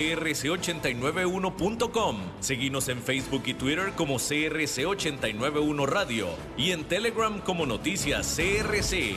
crc891.com. Seguimos en Facebook y Twitter como CRC891 Radio y en Telegram como Noticias CRC.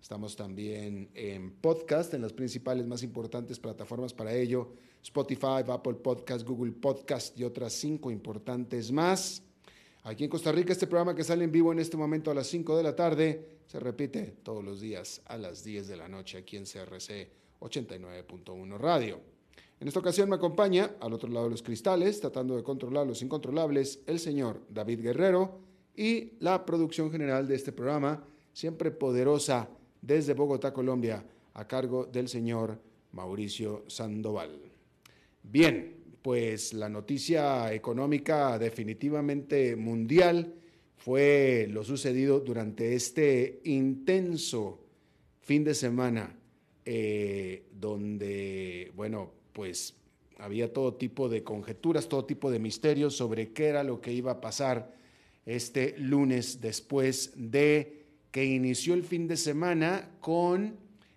Estamos también en podcast, en las principales más importantes plataformas para ello, Spotify, Apple Podcast, Google Podcast y otras cinco importantes más. Aquí en Costa Rica, este programa que sale en vivo en este momento a las 5 de la tarde se repite todos los días a las 10 de la noche aquí en CRC 89.1 Radio. En esta ocasión me acompaña, al otro lado de los cristales, tratando de controlar los incontrolables, el señor David Guerrero y la producción general de este programa, siempre poderosa desde Bogotá, Colombia, a cargo del señor Mauricio Sandoval. Bien, pues la noticia económica definitivamente mundial fue lo sucedido durante este intenso fin de semana, eh, donde, bueno, pues había todo tipo de conjeturas, todo tipo de misterios sobre qué era lo que iba a pasar este lunes después de que inició el fin de semana con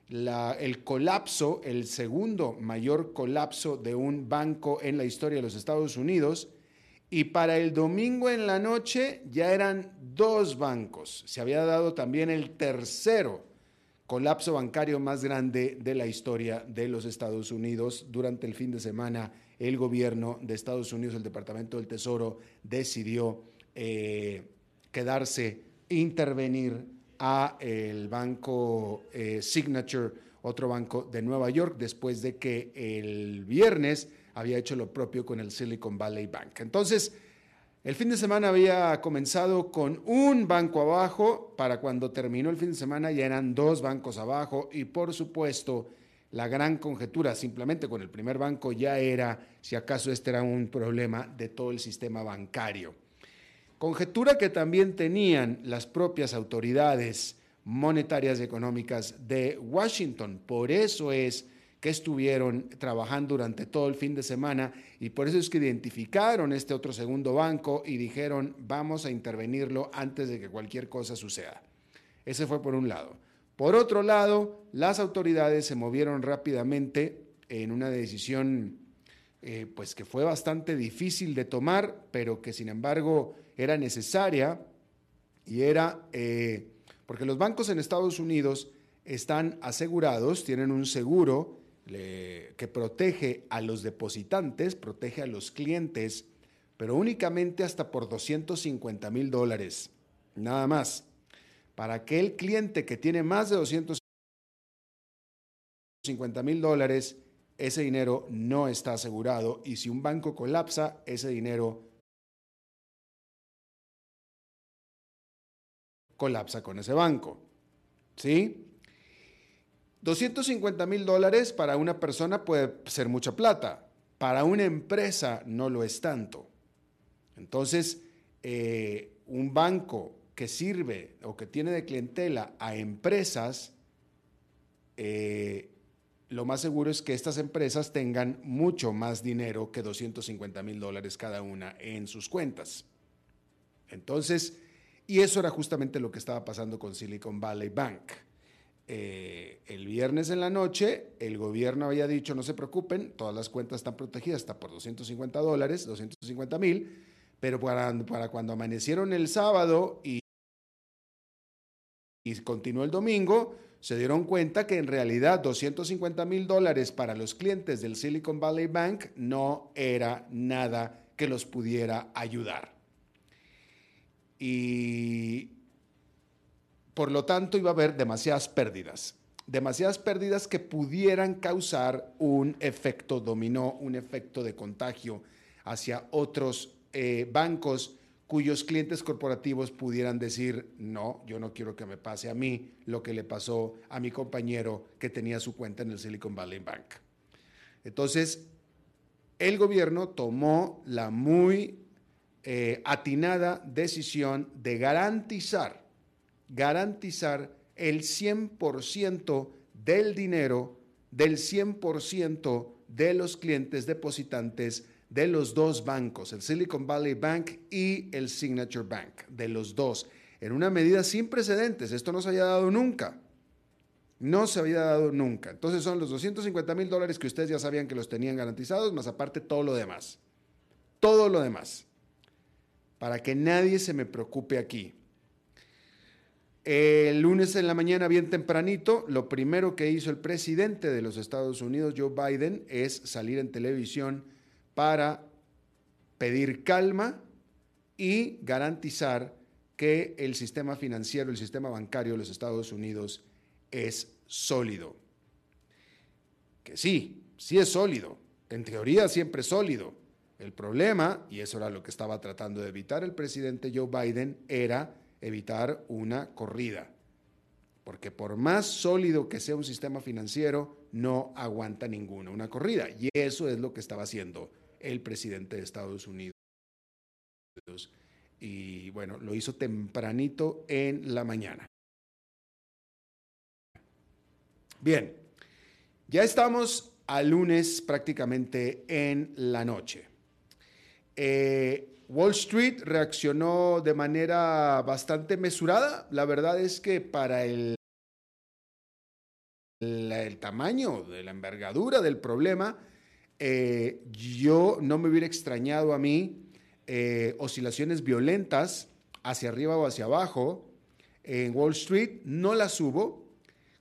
el colapso, el segundo mayor colapso de un banco en la historia de los Estados Unidos. Y para el domingo en la noche ya eran dos bancos. Se había dado también el tercero colapso bancario más grande de la historia de los Estados Unidos. Durante el fin de semana, el gobierno de Estados Unidos, el Departamento del Tesoro, decidió eh, quedarse, intervenir a el banco eh, Signature, otro banco de Nueva York, después de que el viernes había hecho lo propio con el Silicon Valley Bank. Entonces, el fin de semana había comenzado con un banco abajo, para cuando terminó el fin de semana ya eran dos bancos abajo y por supuesto la gran conjetura simplemente con el primer banco ya era si acaso este era un problema de todo el sistema bancario. Conjetura que también tenían las propias autoridades monetarias y económicas de Washington. Por eso es que estuvieron trabajando durante todo el fin de semana y por eso es que identificaron este otro segundo banco y dijeron vamos a intervenirlo antes de que cualquier cosa suceda. Ese fue por un lado. Por otro lado, las autoridades se movieron rápidamente en una decisión eh, pues que fue bastante difícil de tomar, pero que sin embargo era necesaria y era eh, porque los bancos en Estados Unidos están asegurados, tienen un seguro que protege a los depositantes, protege a los clientes, pero únicamente hasta por 250 mil dólares, nada más. Para aquel cliente que tiene más de 250 mil dólares, ese dinero no está asegurado y si un banco colapsa, ese dinero colapsa con ese banco. ¿Sí? 250 mil dólares para una persona puede ser mucha plata, para una empresa no lo es tanto. Entonces, eh, un banco que sirve o que tiene de clientela a empresas, eh, lo más seguro es que estas empresas tengan mucho más dinero que 250 mil dólares cada una en sus cuentas. Entonces, y eso era justamente lo que estaba pasando con Silicon Valley Bank. Eh, el viernes en la noche, el gobierno había dicho, no se preocupen, todas las cuentas están protegidas hasta por 250 dólares, 250 mil, pero para, para cuando amanecieron el sábado y, y continuó el domingo, se dieron cuenta que en realidad 250 mil dólares para los clientes del Silicon Valley Bank no era nada que los pudiera ayudar. Y por lo tanto iba a haber demasiadas pérdidas, demasiadas pérdidas que pudieran causar un efecto dominó, un efecto de contagio hacia otros eh, bancos cuyos clientes corporativos pudieran decir, no, yo no quiero que me pase a mí lo que le pasó a mi compañero que tenía su cuenta en el Silicon Valley Bank. Entonces, el gobierno tomó la muy eh, atinada decisión de garantizar, garantizar el 100% del dinero, del 100% de los clientes depositantes de los dos bancos, el Silicon Valley Bank y el Signature Bank, de los dos, en una medida sin precedentes. Esto no se había dado nunca. No se había dado nunca. Entonces son los 250 mil dólares que ustedes ya sabían que los tenían garantizados, más aparte todo lo demás. Todo lo demás. Para que nadie se me preocupe aquí. El lunes en la mañana, bien tempranito, lo primero que hizo el presidente de los Estados Unidos, Joe Biden, es salir en televisión para pedir calma y garantizar que el sistema financiero, el sistema bancario de los Estados Unidos es sólido. Que sí, sí es sólido, en teoría siempre es sólido. El problema, y eso era lo que estaba tratando de evitar el presidente Joe Biden, era evitar una corrida. Porque por más sólido que sea un sistema financiero, no aguanta ninguno una corrida. Y eso es lo que estaba haciendo el presidente de Estados Unidos. Y bueno, lo hizo tempranito en la mañana. Bien, ya estamos al lunes prácticamente en la noche. Eh, Wall Street reaccionó de manera bastante mesurada. La verdad es que para el, el tamaño de la envergadura del problema, yo no me hubiera extrañado a mí eh, oscilaciones violentas hacia arriba o hacia abajo en Wall Street, no las hubo,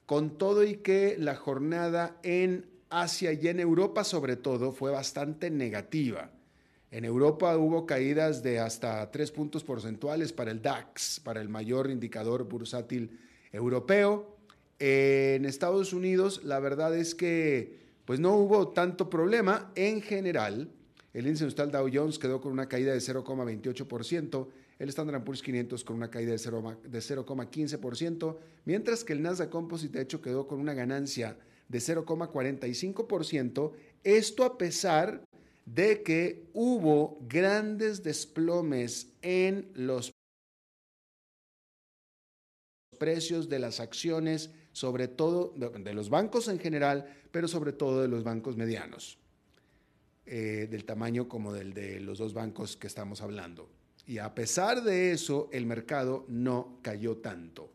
con todo y que la jornada en Asia y en Europa sobre todo fue bastante negativa. En Europa hubo caídas de hasta tres puntos porcentuales para el DAX, para el mayor indicador bursátil europeo. En Estados Unidos, la verdad es que pues no hubo tanto problema. En general, el índice industrial Dow Jones quedó con una caída de 0,28%, el Standard Poor's 500 con una caída de 0,15%, mientras que el Nasdaq Composite de hecho quedó con una ganancia de 0,45%, esto a pesar de que hubo grandes desplomes en los precios de las acciones sobre todo de los bancos en general, pero sobre todo de los bancos medianos, eh, del tamaño como del de los dos bancos que estamos hablando. Y a pesar de eso, el mercado no cayó tanto.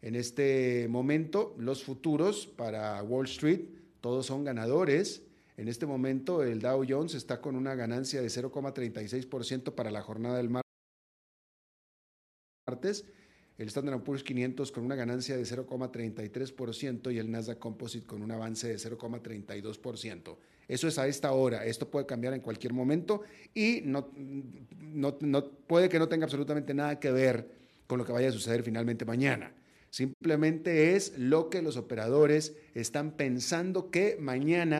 En este momento, los futuros para Wall Street, todos son ganadores. En este momento, el Dow Jones está con una ganancia de 0,36% para la jornada del martes el Standard Poor's 500 con una ganancia de 0,33% y el Nasdaq Composite con un avance de 0,32%. Eso es a esta hora. Esto puede cambiar en cualquier momento y no, puede que no tenga absolutamente nada que ver con lo que vaya a suceder finalmente mañana. Simplemente es lo que los operadores están pensando que mañana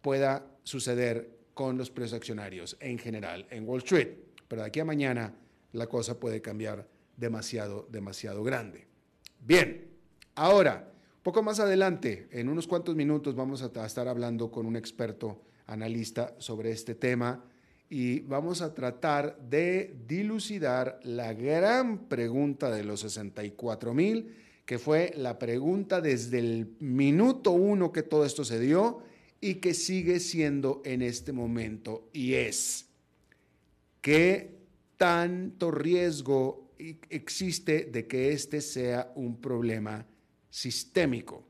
pueda suceder con los precios accionarios en general en Wall Street. Pero de aquí a mañana la cosa puede cambiar demasiado, demasiado grande. Bien, ahora, poco más adelante, en unos cuantos minutos, vamos a estar hablando con un experto analista sobre este tema y vamos a tratar de dilucidar la gran pregunta de los 64 mil, que fue la pregunta desde el minuto uno que todo esto se dio y que sigue siendo en este momento y es, ¿qué tanto riesgo existe de que este sea un problema sistémico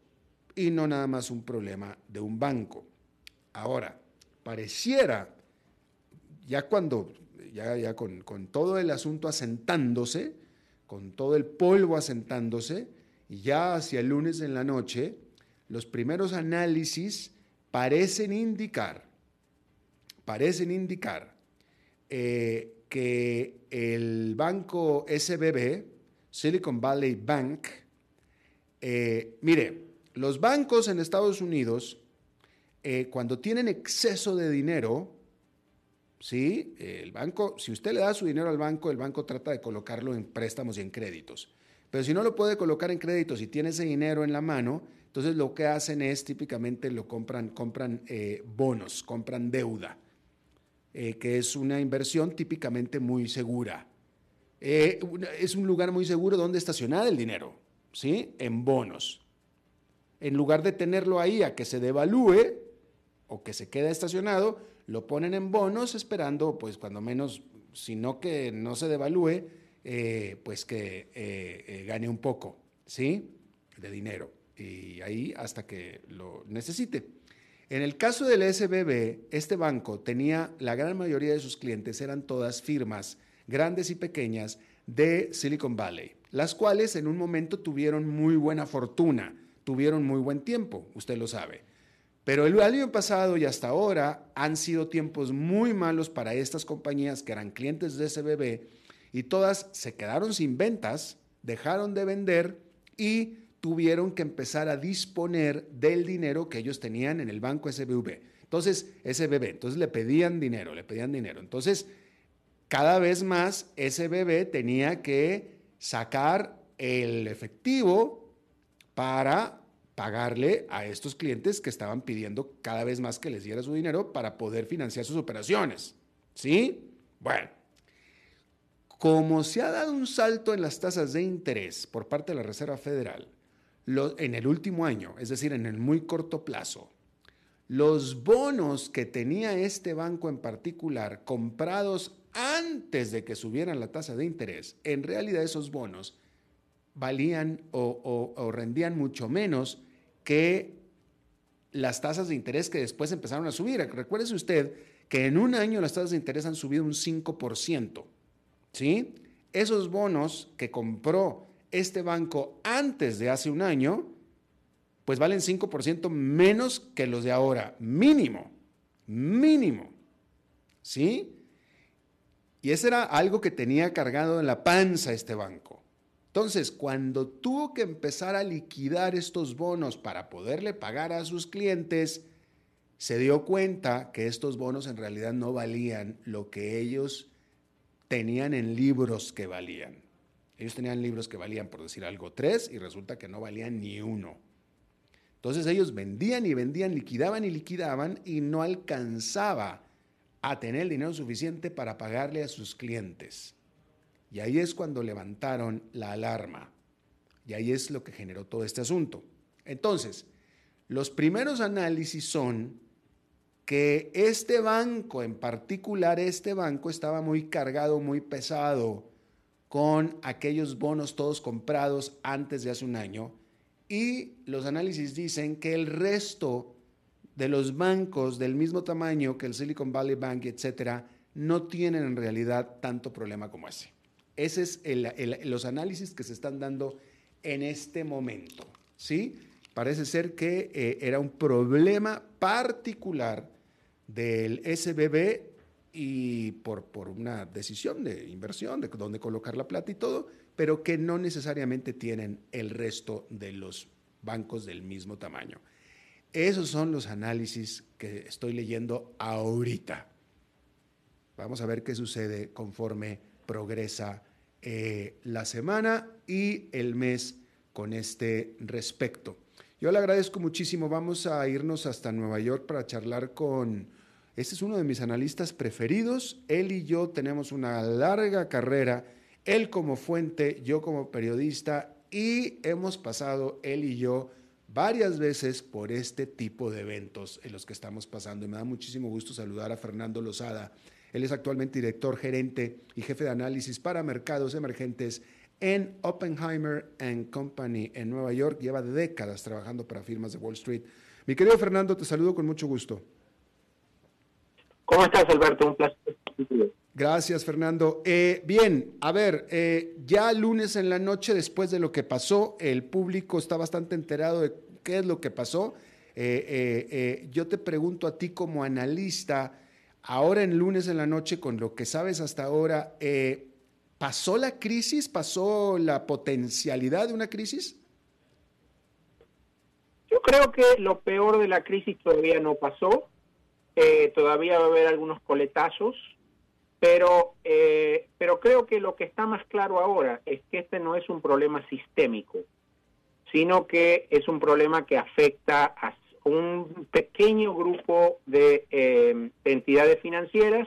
y no nada más un problema de un banco? Ahora, pareciera, ya cuando, ya, ya con, con todo el asunto asentándose, con todo el polvo asentándose, y ya hacia el lunes en la noche, los primeros análisis parecen indicar, parecen indicar eh, que el banco SBB, Silicon Valley Bank, eh, mire, los bancos en Estados Unidos, eh, cuando tienen exceso de dinero, ¿sí? El banco, si usted le da su dinero al banco, el banco trata de colocarlo en préstamos y en créditos. Pero si no lo puede colocar en créditos y tiene ese dinero en la mano, entonces lo que hacen es típicamente lo compran, compran eh, bonos, compran deuda, eh, que es una inversión típicamente muy segura. Eh, es un lugar muy seguro donde estacionar el dinero, ¿sí? En bonos. En lugar de tenerlo ahí a que se devalúe o que se quede estacionado, lo ponen en bonos esperando, pues cuando menos, si no que no se devalúe, pues que gane un poco, ¿sí? De dinero y ahí hasta que lo necesite. En el caso del SBB, este banco tenía, la gran mayoría de sus clientes eran todas firmas, grandes y pequeñas, de Silicon Valley, las cuales en un momento tuvieron muy buena fortuna, tuvieron muy buen tiempo, usted lo sabe. Pero el año pasado y hasta ahora han sido tiempos muy malos para estas compañías que eran clientes de SBB y todas se quedaron sin ventas, dejaron de vender y tuvieron que empezar a disponer del dinero que ellos tenían en el banco SBV. Entonces, SBB, entonces le pedían dinero, le pedían dinero. Entonces, cada vez más SBB tenía que sacar el efectivo para pagarle a estos clientes que estaban pidiendo cada vez más que les diera su dinero para poder financiar sus operaciones. ¿Sí? Bueno, como se ha dado un salto en las tasas de interés por parte de la Reserva Federal, en el último año, es decir, en el muy corto plazo, los bonos que tenía este banco en particular comprados antes de que subieran la tasa de interés, en realidad esos bonos valían o, rendían mucho menos que las tasas de interés que después empezaron a subir. Recuérdese usted que en un año las tasas de interés han subido un 5%. ¿sí? Esos bonos que compró este banco antes de hace un año, pues valen 5% menos que los de ahora, mínimo, mínimo. ¿Sí? Y eso era algo que tenía cargado en la panza este banco. Entonces, cuando tuvo que empezar a liquidar estos bonos para poderle pagar a sus clientes, se dio cuenta que estos bonos en realidad no valían lo que ellos tenían en libros que valían. Ellos tenían libros que valían, por decir algo, tres y resulta que no valían ni uno. Entonces ellos vendían y vendían, liquidaban y liquidaban y no alcanzaba a tener el dinero suficiente para pagarle a sus clientes. Y ahí es cuando levantaron la alarma. Y ahí es lo que generó todo este asunto. Entonces, los primeros análisis son que este banco, en particular este banco, estaba muy cargado, muy pesado con aquellos bonos todos comprados antes de hace un año y los análisis dicen que el resto de los bancos del mismo tamaño que el Silicon Valley Bank, etcétera, no tienen en realidad tanto problema como ese. Ese es los análisis que se están dando en este momento. ¿sí? Parece ser que eh, era un problema particular del SBB y por, por una decisión de inversión, de dónde colocar la plata y todo, pero que no necesariamente tienen el resto de los bancos del mismo tamaño. Esos son los análisis que estoy leyendo ahorita. Vamos a ver qué sucede conforme progresa eh, la semana y el mes con este respecto. Yo le agradezco muchísimo. Vamos a irnos hasta Nueva York para charlar con... Este es uno de mis analistas preferidos. Él y yo tenemos una larga carrera. Él como fuente, yo como periodista y hemos pasado, él y yo, varias veces por este tipo de eventos en los que estamos pasando. Y me da muchísimo gusto saludar a Fernando Lozada. Él es actualmente director gerente y jefe de análisis para mercados emergentes en Oppenheimer Company en Nueva York. Lleva décadas trabajando para firmas de Wall Street. Mi querido Fernando, te saludo con mucho gusto. ¿Cómo estás, Alberto? Un placer. Gracias, Fernando. Eh, bien, a ver, eh, ya lunes en la noche, después de lo que pasó, el público está bastante enterado de qué es lo que pasó. Eh, yo te pregunto a ti como analista, ahora en lunes en la noche, con lo que sabes hasta ahora, ¿Pasó la crisis? ¿Pasó la potencialidad de una crisis? Yo creo que lo peor de la crisis todavía no pasó. Eh, todavía va a haber algunos coletazos, pero, eh, pero creo que lo que está más claro ahora es que este no es un problema sistémico, sino que es un problema que afecta a un pequeño grupo de eh, entidades financieras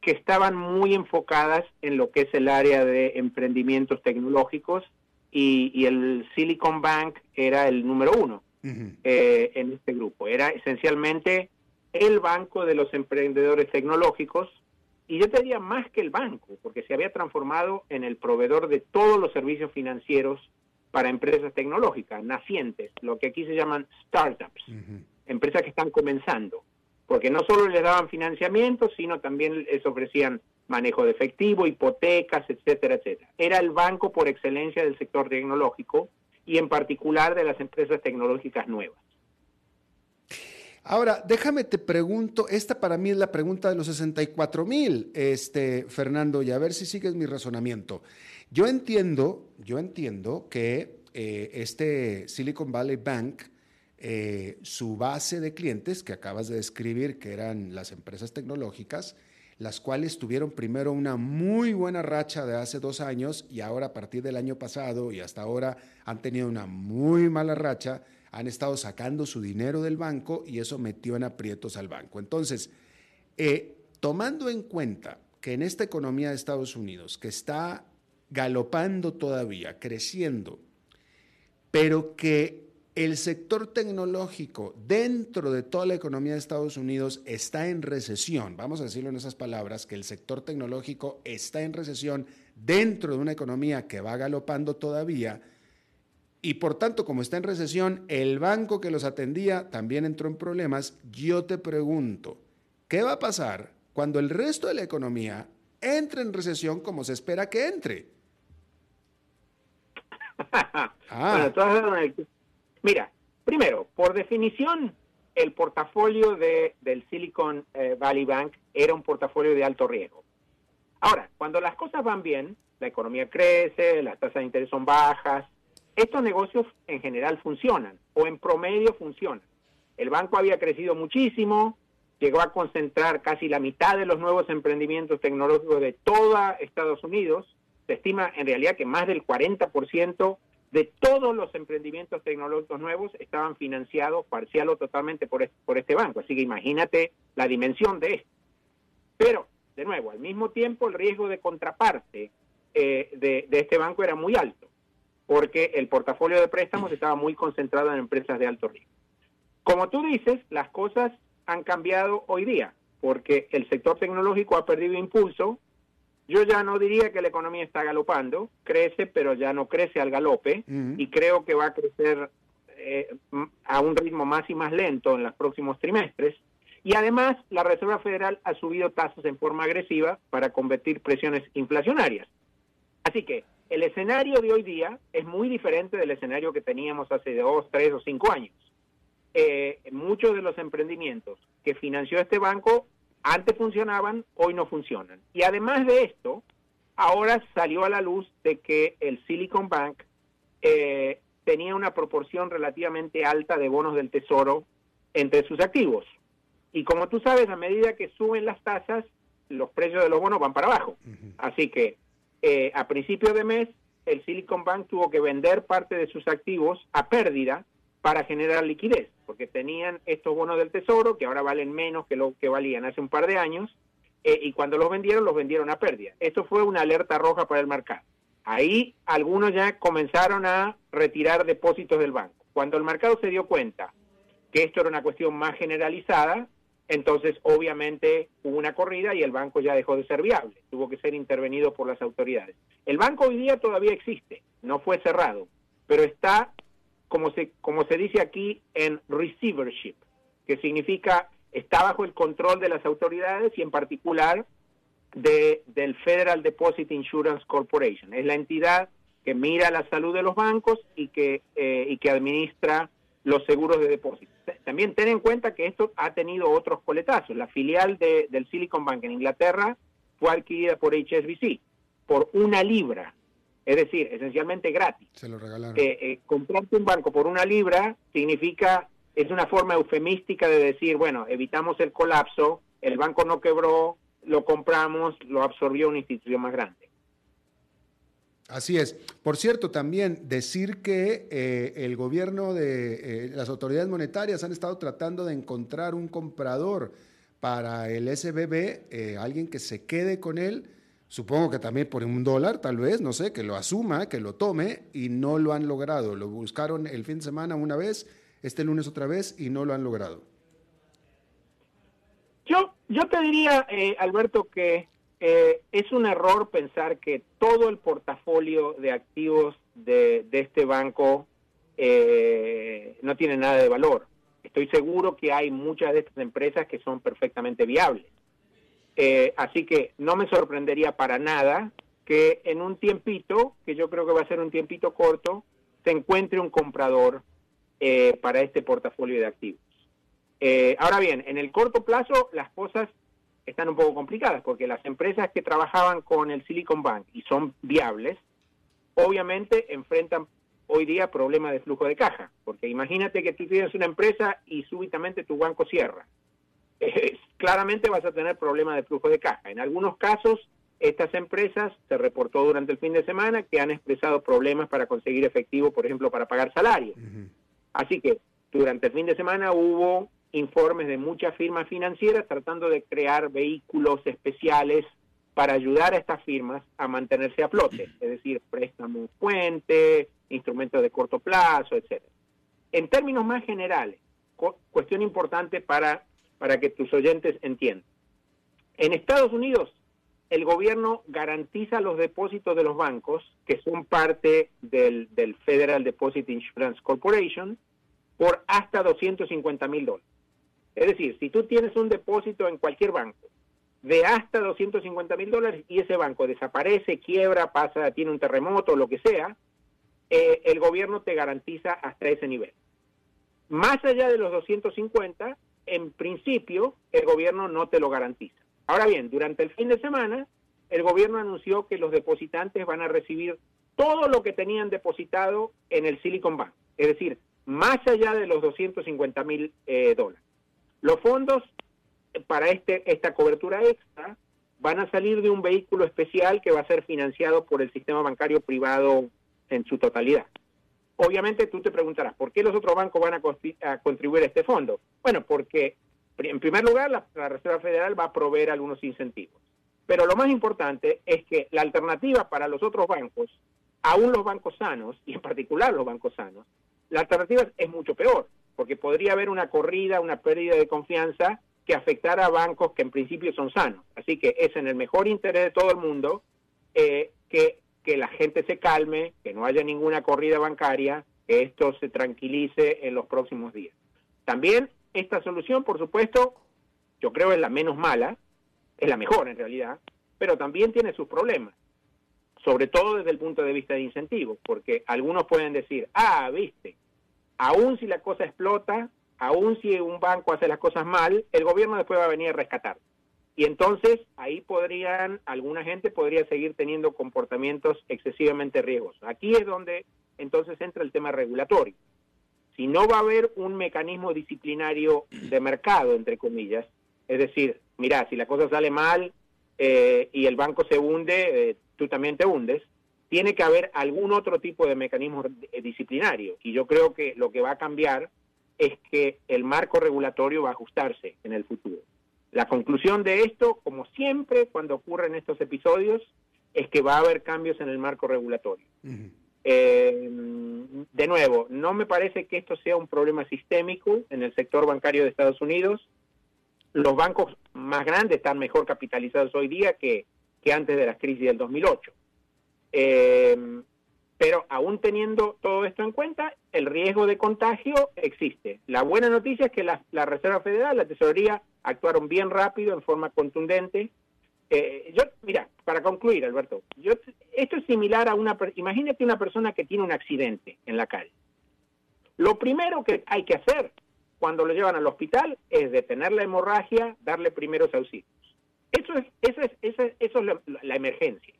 que estaban muy enfocadas en lo que es el área de emprendimientos tecnológicos y, el Silicon Bank era el número uno eh, en este grupo. Era esencialmente el banco de los emprendedores tecnológicos y yo te diría más que el banco, porque se había transformado en el proveedor de todos los servicios financieros para empresas tecnológicas, nacientes, lo que aquí se llaman startups, empresas que están comenzando porque no solo les daban financiamiento, sino también les ofrecían manejo de efectivo, hipotecas, etcétera, etcétera. Era el banco por excelencia del sector tecnológico y en particular de las empresas tecnológicas nuevas. Ahora, déjame te pregunto, esta para mí es la pregunta de los 64 mil, este, Fernando, y a ver si sigues mi razonamiento. Yo entiendo, yo entiendo que eh, este Silicon Valley Bank eh, su base de clientes que acabas de describir, que eran las empresas tecnológicas, las cuales tuvieron primero una muy buena racha de hace dos años y ahora a partir del año pasado y hasta ahora han tenido una muy mala racha, han estado sacando su dinero del banco y eso metió en aprietos al banco. Entonces, eh, tomando en cuenta que en esta economía de Estados Unidos, que está galopando todavía, creciendo, pero que el sector tecnológico dentro de toda la economía de Estados Unidos está en recesión. Vamos a decirlo en esas palabras, que el sector tecnológico está en recesión dentro de una economía que va galopando todavía. Y por tanto, como está en recesión, el banco que los atendía también entró en problemas. Yo te pregunto, ¿qué va a pasar cuando el resto de la economía entre en recesión como se espera que entre? ah. Mira, primero, por definición, el portafolio de, del Silicon eh, Valley Bank era un portafolio de alto riesgo. Ahora, cuando las cosas van bien, la economía crece, las tasas de interés son bajas, estos negocios en general funcionan o en promedio funcionan. El banco había crecido muchísimo, llegó a concentrar casi la mitad de los nuevos emprendimientos tecnológicos de toda Estados Unidos. Se estima en realidad que más del 40% de todos los emprendimientos tecnológicos nuevos estaban financiados parcial o totalmente por, este banco. Así que imagínate la dimensión de esto. Pero, de nuevo, al mismo tiempo el riesgo de contraparte eh, de, este banco era muy alto, porque el portafolio de préstamos estaba muy concentrado en empresas de alto riesgo. Como tú dices, las cosas han cambiado hoy día, porque el sector tecnológico ha perdido impulso, yo ya no diría que la economía está galopando, crece, pero ya no crece al galope y creo que va a crecer eh, a un ritmo más y más lento en los próximos trimestres. Y además, la Reserva Federal ha subido tasas en forma agresiva para combatir presiones inflacionarias. Así que el escenario de hoy día es muy diferente del escenario que teníamos hace dos, tres o cinco años. Eh, muchos de los emprendimientos que financió este banco antes funcionaban, hoy no funcionan. Y además de esto, ahora salió a la luz de que el Silicon Bank eh, tenía una proporción relativamente alta de bonos del tesoro entre sus activos. Y como tú sabes, a medida que suben las tasas, los precios de los bonos van para abajo. Así que eh, a principio de mes el Silicon Bank tuvo que vender parte de sus activos a pérdida para generar liquidez, porque tenían estos bonos del tesoro que ahora valen menos que lo que valían hace un par de años, eh, y cuando los vendieron, los vendieron a pérdida. Esto fue una alerta roja para el mercado. Ahí algunos ya comenzaron a retirar depósitos del banco. Cuando el mercado se dio cuenta que esto era una cuestión más generalizada, entonces obviamente hubo una corrida y el banco ya dejó de ser viable, tuvo que ser intervenido por las autoridades. El banco hoy día todavía existe, no fue cerrado, pero está, como se, como se dice aquí, en receivership, que significa está bajo el control de las autoridades y en particular de, del Federal Deposit Insurance Corporation. Es la entidad que mira la salud de los bancos y que, eh, y que administra los seguros de depósito. También ten en cuenta que esto ha tenido otros coletazos. La filial de, del Silicon Bank en Inglaterra fue adquirida por HSBC por una libra, es decir, esencialmente gratis. Se lo regalaron. Eh, eh, comprarte un banco por una libra significa, es una forma eufemística de decir, bueno, evitamos el colapso, el banco no quebró, lo compramos, lo absorbió una institución más grande. Así es. Por cierto, también decir que eh, el gobierno de eh, las autoridades monetarias han estado tratando de encontrar un comprador para el SBB, eh, alguien que se quede con él, supongo que también por un dólar, tal vez, no sé, que lo asuma, que lo tome, y no lo han logrado. Lo buscaron el fin de semana una vez, este lunes otra vez, y no lo han logrado. Yo, yo te diría, Alberto, que eh, es un error pensar que todo el portafolio de activos de, este banco eh, no tiene nada de valor. Estoy seguro que hay muchas de estas empresas que son perfectamente viables. Eh, así que no me sorprendería para nada que en un tiempito, que yo creo que va a ser un tiempito corto, se encuentre un comprador para este portafolio de activos. ahora bien, en el corto plazo las cosas están un poco complicadas porque las empresas que trabajaban con el Silicon Bank y son viables, obviamente enfrentan hoy día problemas de flujo de caja, porque imagínate que tú tienes una empresa y súbitamente tu banco cierra. claramente vas a tener problemas de flujo de caja. En algunos casos, estas empresas, se reportó durante el fin de semana, que han expresado problemas para conseguir efectivo, por ejemplo, para pagar salarios. Así que durante el fin de semana hubo informes de muchas firmas financieras tratando de crear vehículos especiales para ayudar a estas firmas a mantenerse a flote, es decir, préstamos puente, instrumentos de corto plazo, etcétera. En términos más generales, cuestión importante para, para que tus oyentes entiendan. En Estados Unidos, el gobierno garantiza los depósitos de los bancos, que son parte del, del Federal Deposit Insurance Corporation, por hasta 250 mil dólares. Es decir, si tú tienes un depósito en cualquier banco de hasta 250 mil dólares y ese banco desaparece, quiebra, pasa, tiene un terremoto, lo que sea, eh, el gobierno te garantiza hasta ese nivel. Más allá de los 250, en principio, el gobierno no te lo garantiza. Ahora bien, durante el fin de semana, el gobierno anunció que los depositantes van a recibir todo lo que tenían depositado en el Silicon Bank, es decir, más allá de los 250 mil eh, dólares. Los fondos para este, esta cobertura extra van a salir de un vehículo especial que va a ser financiado por el sistema bancario privado en su totalidad. Obviamente tú te preguntarás, ¿por qué los otros bancos van a, contribuir a este fondo? Bueno, porque en primer lugar la, la Reserva Federal va a proveer algunos incentivos. Pero lo más importante es que la alternativa para los otros bancos, aún los bancos sanos, y en particular los bancos sanos, la alternativa es mucho peor porque podría haber una corrida, una pérdida de confianza que afectara a bancos que en principio son sanos. Así que es en el mejor interés de todo el mundo eh, que, que la gente se calme, que no haya ninguna corrida bancaria, que esto se tranquilice en los próximos días. También esta solución, por supuesto, yo creo es la menos mala, es la mejor en realidad, pero también tiene sus problemas, sobre todo desde el punto de vista de incentivos, porque algunos pueden decir, ah, viste, aún si la cosa explota, aún si un banco hace las cosas mal, el gobierno después va a venir a rescatar. Y entonces ahí podrían, alguna gente podría seguir teniendo comportamientos excesivamente riesgosos. Aquí es donde entonces entra el tema regulatorio. Si no va a haber un mecanismo disciplinario de mercado, entre comillas, es decir, mira, si la cosa sale mal, eh, y el banco se hunde, eh, tú también te hundes, tiene que haber algún otro tipo de mecanismo disciplinario. Y yo creo que lo que va a cambiar es que el marco regulatorio va a ajustarse en el futuro. La conclusión de esto, como siempre cuando ocurren estos episodios, es que va a haber cambios en el marco regulatorio. Eh, de nuevo, no me parece que esto sea un problema sistémico en el sector bancario de Estados Unidos. Los bancos más grandes están mejor capitalizados hoy día que, que antes de la crisis del 2008. Eh, pero aún teniendo todo esto en cuenta, el riesgo de contagio existe. La buena noticia es que la, la Reserva Federal, la Tesorería, actuaron bien rápido, en forma contundente. Eh, yo, mira, para concluir, Alberto, yo, esto es similar a una, imagínate una persona que tiene un accidente en la calle. Lo primero que hay que hacer cuando lo llevan al hospital es detener la hemorragia, darle primeros auxilios. Eso es, eso es, eso es, eso es la emergencia.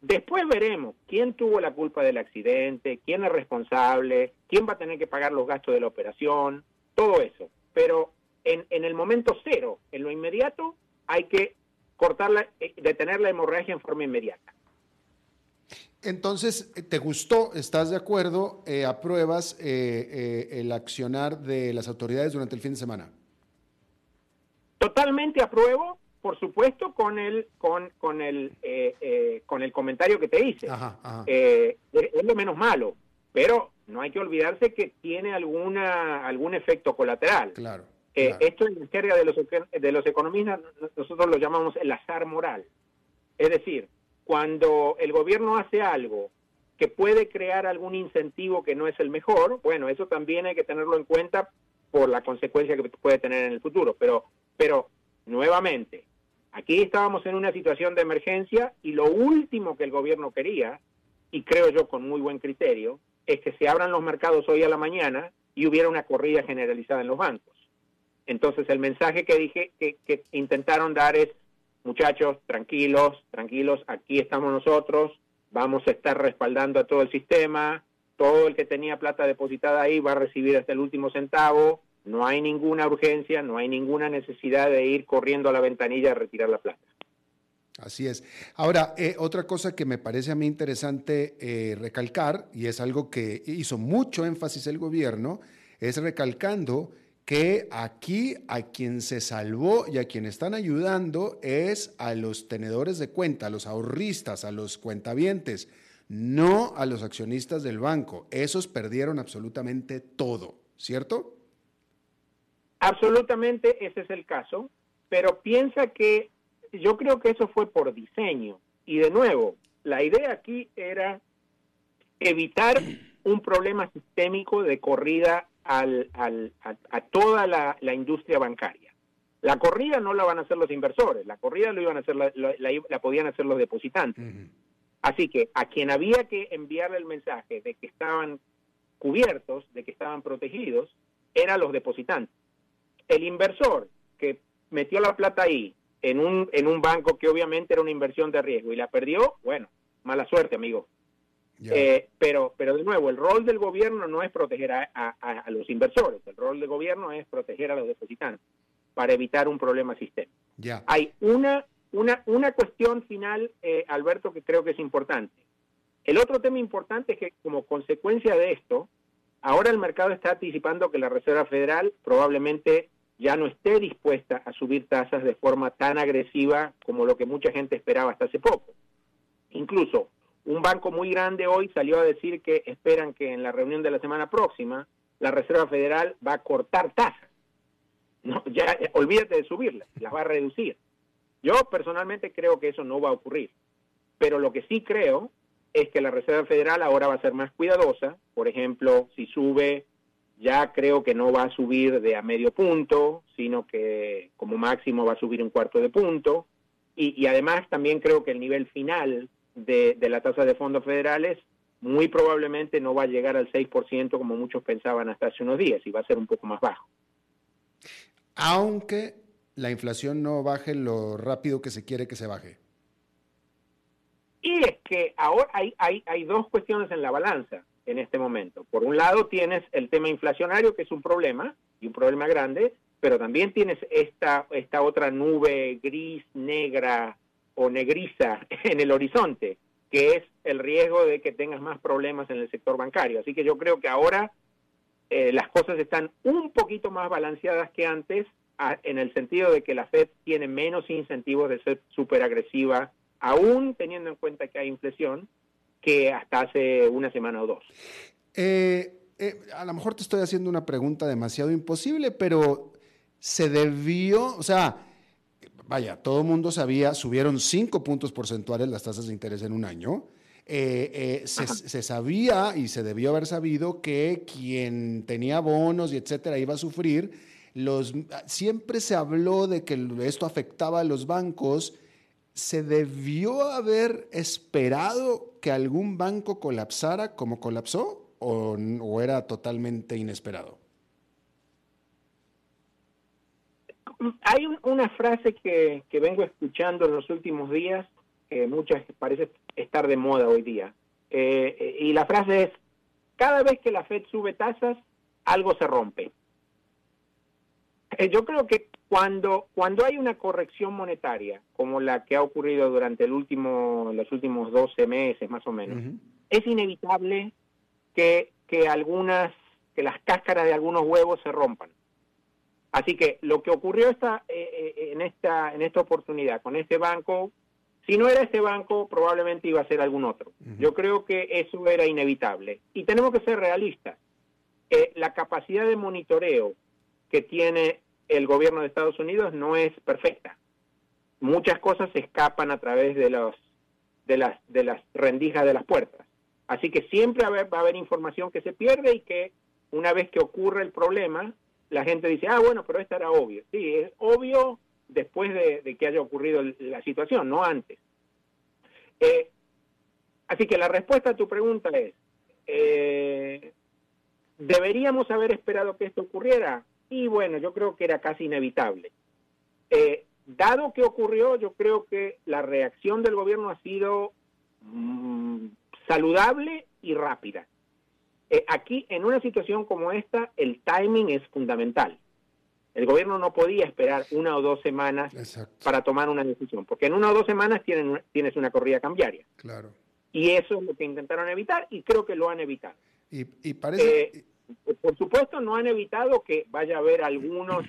Después veremos quién tuvo la culpa del accidente, quién es responsable, quién va a tener que pagar los gastos de la operación, todo eso. Pero en, el momento cero, en lo inmediato, hay que cortarla, eh, detener la hemorragia en forma inmediata. Entonces, ¿te gustó? ¿Estás de acuerdo? Eh, ¿Apruebas eh, el accionar de las autoridades durante el fin de semana? Totalmente apruebo por supuesto, con el, con, con el, eh, eh, con el comentario que te hice. Eh, es lo menos malo, pero no hay que olvidarse que tiene alguna, algún efecto colateral. Claro. Esto en la jerga de los, de los economistas nosotros lo llamamos el azar moral. Es decir, cuando el gobierno hace algo que puede crear algún incentivo que no es el mejor, bueno, eso también hay que tenerlo en cuenta por la consecuencia que puede tener en el futuro. Pero, pero nuevamente, Aquí estábamos en una situación de emergencia y lo último que el gobierno quería, y creo yo con muy buen criterio, es que se abran los mercados hoy a la mañana y hubiera una corrida generalizada en los bancos. Entonces el mensaje que dije que, intentaron dar es, muchachos, tranquilos, tranquilos, aquí estamos nosotros, vamos a estar respaldando a todo el sistema, todo el que tenía plata depositada ahí va a recibir hasta el último centavo, no hay ninguna urgencia, no hay ninguna necesidad de ir corriendo a la ventanilla a retirar la plata. Así es. Ahora, eh, otra cosa que me parece a mí interesante eh, recalcar, y es algo que hizo mucho énfasis el gobierno, es recalcando que aquí a quien se salvó y a quien están ayudando es a los tenedores de cuenta, a los ahorristas, a los cuentavientes, no a los accionistas del banco. Esos perdieron absolutamente todo, ¿cierto? Absolutamente ese es el caso, pero piensa que yo creo que eso fue por diseño. Y de nuevo, la idea aquí era evitar un problema sistémico de corrida al, al, a, toda la, industria bancaria. La corrida no la van a hacer los inversores, la corrida lo iban a hacer la, la, podían hacer los depositantes. Así que a quien había que enviarle el mensaje de que estaban cubiertos, de que estaban protegidos, eran los depositantes el inversor que metió la plata ahí en un, en un banco que obviamente era una inversión de riesgo y la perdió, bueno, mala suerte, amigo. Eh, pero, pero de nuevo, el rol del gobierno no es proteger a, los inversores, el rol del gobierno es proteger a los depositantes para evitar un problema sistémico. Hay una, una, una cuestión final, eh, Alberto, que creo que es importante. El otro tema importante es que como consecuencia de esto, ahora el mercado está anticipando que la Reserva Federal probablemente ya no esté dispuesta a subir tasas de forma tan agresiva como lo que mucha gente esperaba hasta hace poco. Incluso un banco muy grande hoy salió a decir que esperan que en la reunión de la semana próxima la Reserva Federal va a cortar tasas. No, ya olvídate de subirlas, las va a reducir. Yo personalmente creo que eso no va a ocurrir. Pero lo que sí creo es que la Reserva Federal ahora va a ser más cuidadosa. Por ejemplo, si sube ya creo que no va a subir de a medio punto, sino que como máximo va a subir un cuarto de punto. Y, además también creo que el nivel final de, la tasa de fondos federales muy probablemente no va a llegar al 6% como muchos pensaban hasta hace unos días y va a ser un poco más bajo. Aunque la inflación no baje lo rápido que se quiere que se baje. Y es que ahora hay, hay, hay dos cuestiones en la balanza en este momento. Por un lado tienes el tema inflacionario, que es un problema, y un problema grande, pero también tienes esta, esta otra nube gris, negra, o negriza en el horizonte, que es el riesgo de que tengas más problemas en el sector bancario. Así que yo creo que ahora eh, las cosas están un poquito más balanceadas que antes, en el sentido de que la Fed tiene menos incentivos de ser súper agresiva, aún teniendo en cuenta que hay inflación, que hasta hace una semana o dos. Eh, eh, a lo mejor te estoy haciendo una pregunta demasiado imposible, pero se debió, o sea, vaya, todo el mundo sabía, subieron cinco puntos porcentuales las tasas de interés en un año. Eh, se, sabía y se debió haber sabido que quien tenía bonos y etcétera iba a sufrir. Los, siempre se habló de que esto afectaba a los bancos. ¿Se debió haber esperado que algún banco colapsara como colapsó o, era totalmente inesperado? Hay una frase que, vengo escuchando en los últimos días que muchas parece estar de moda hoy día. Eh, y la frase es, cada vez que la Fed sube tasas, algo se rompe. Eh, yo creo que cuando, cuando hay una corrección monetaria, como la que ha ocurrido durante el último, los últimos 12 meses más o menos, es inevitable que, que algunas, que las cáscaras de algunos huevos se rompan. Así que lo que ocurrió esta, en, esta, en esta oportunidad con este banco si no era este banco, probablemente iba a ser algún otro. Yo creo que eso era inevitable. Y tenemos que ser realistas. Eh, la capacidad de monitoreo que tiene el gobierno de Estados Unidos no es perfecta. Muchas cosas se escapan a través de, los, de, las, de las rendijas de las puertas. Así que siempre va a haber información que se pierde y que una vez que ocurre el problema, la gente dice, ah, bueno, pero esto era obvio. Sí, es obvio después de, que haya ocurrido la situación, no antes. Eh, así que la respuesta a tu pregunta es, eh, ¿deberíamos haber esperado que esto ocurriera? Y bueno, yo creo que era casi inevitable. Eh, dado que ocurrió, yo creo que la reacción del gobierno ha sido mm, saludable y rápida. aquí, en una situación como esta, el timing es fundamental. El gobierno no podía esperar una o dos semanas para tomar una decisión, porque en una o dos semanas tienen, tienes una corrida cambiaria. Claro. Y eso es lo que intentaron evitar y creo que lo han evitado. Y, parece... Eh, por supuesto, no han evitado que vaya a haber algunos,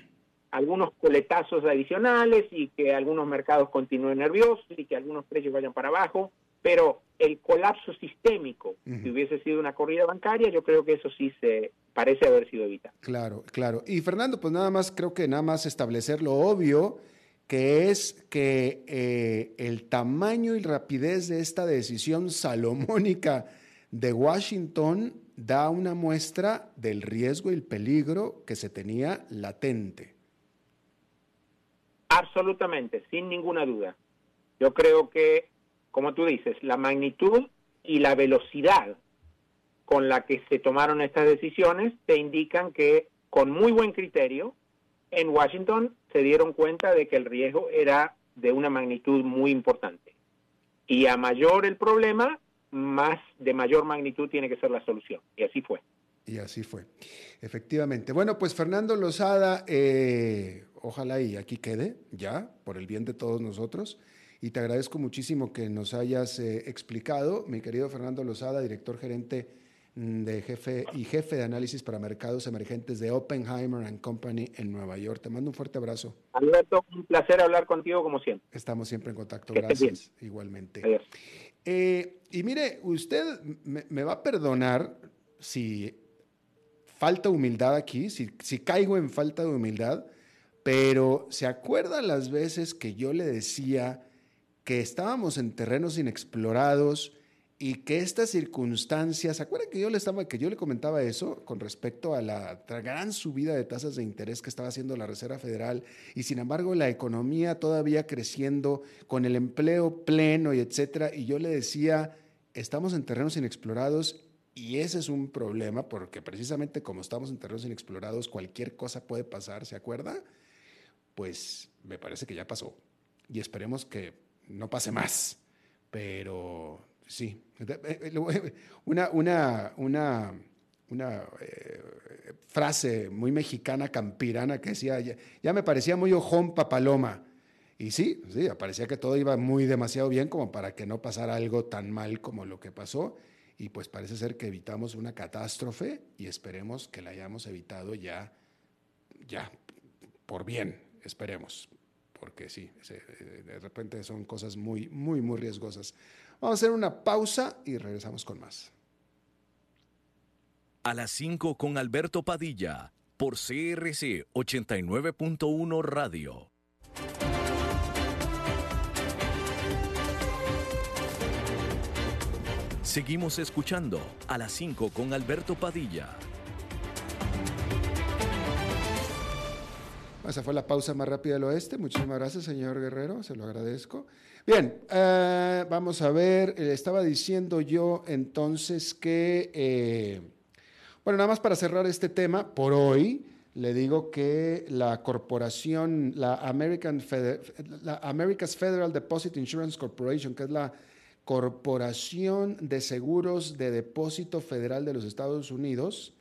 algunos coletazos adicionales y que algunos mercados continúen nerviosos y que algunos precios vayan para abajo, pero el colapso sistémico, si hubiese sido una corrida bancaria, yo creo que eso sí se parece haber sido evitado. Claro, claro. Y Fernando, pues nada más, creo que nada más establecer lo obvio, que es que eh, el tamaño y rapidez de esta decisión salomónica de Washington da una muestra del riesgo y el peligro que se tenía latente. Absolutamente, sin ninguna duda. Yo creo que como tú dices, la magnitud y la velocidad con la que se tomaron estas decisiones te indican que con muy buen criterio en Washington se dieron cuenta de que el riesgo era de una magnitud muy importante. Y a mayor el problema, más de mayor magnitud tiene que ser la solución. Y así fue. Y así fue. Efectivamente. Bueno, pues Fernando Lozada, eh, ojalá y aquí quede ya, por el bien de todos nosotros y te agradezco muchísimo que nos hayas eh, explicado, mi querido Fernando Lozada, director gerente mm, de jefe y jefe de análisis para mercados emergentes de Oppenheimer and Company en Nueva York. Te mando un fuerte abrazo. Alberto, un placer hablar contigo como siempre. Estamos siempre en contacto. Gracias. Igualmente. Eh, y mire, usted me, va a perdonar si falta humildad aquí, si, si caigo en falta de humildad, pero ¿se acuerdan las veces que yo le decía que estábamos en terrenos inexplorados y que estas circunstancias, ¿se acuerdan que yo le estaba que yo le comentaba eso con respecto a la gran subida de tasas de interés que estaba haciendo la Reserva Federal y sin embargo la economía todavía creciendo con el empleo pleno y etcétera y yo le decía, estamos en terrenos inexplorados y ese es un problema porque precisamente como estamos en terrenos inexplorados cualquier cosa puede pasar, ¿se acuerda? Pues me parece que ya pasó y esperemos que no pase más. Pero sí, una, una, una, una eh, frase muy mexicana, campirana, que decía, ya, me parecía muy ojón papaloma. Y sí, sí, parecía que todo iba muy demasiado bien como para que no pasara algo tan mal como lo que pasó. Y pues parece ser que evitamos una catástrofe y esperemos que la hayamos evitado ya, ya, por bien, esperemos. Porque sí, de repente son cosas muy, muy, muy riesgosas. Vamos a hacer una pausa y regresamos con más. A las 5 con Alberto Padilla, por CRC 89.1 Radio. Seguimos escuchando a las 5 con Alberto Padilla. Esa fue la pausa más rápida del oeste. Muchísimas gracias, señor Guerrero, se lo agradezco. Bien, eh, vamos a ver, le estaba diciendo yo entonces que, eh, bueno, nada más para cerrar este tema, por hoy, le digo que la corporación, la, American la America's Federal Deposit Insurance Corporation, que es la Corporación de Seguros de Depósito Federal de los Estados Unidos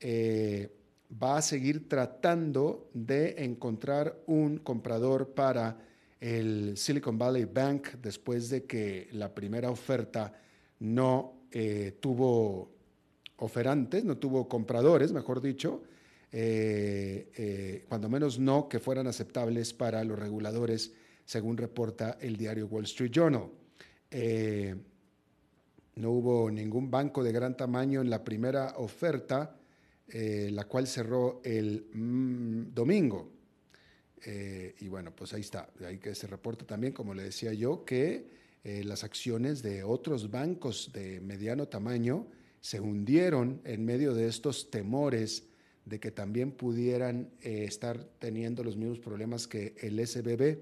eh, va a seguir tratando de encontrar un comprador para el Silicon Valley Bank después de que la primera oferta no eh, tuvo oferantes, no tuvo compradores, mejor dicho, eh, cuando menos no que fueran aceptables para los reguladores, según reporta el diario Wall Street Journal. Eh, no hubo ningún banco de gran tamaño en la primera oferta, eh, la cual cerró el mm, domingo. Eh, y bueno, pues ahí está. Ahí que se reporta también, como le decía yo, que las acciones de otros bancos de mediano tamaño se hundieron en medio de estos temores de que también pudieran estar teniendo los mismos problemas que el SBB.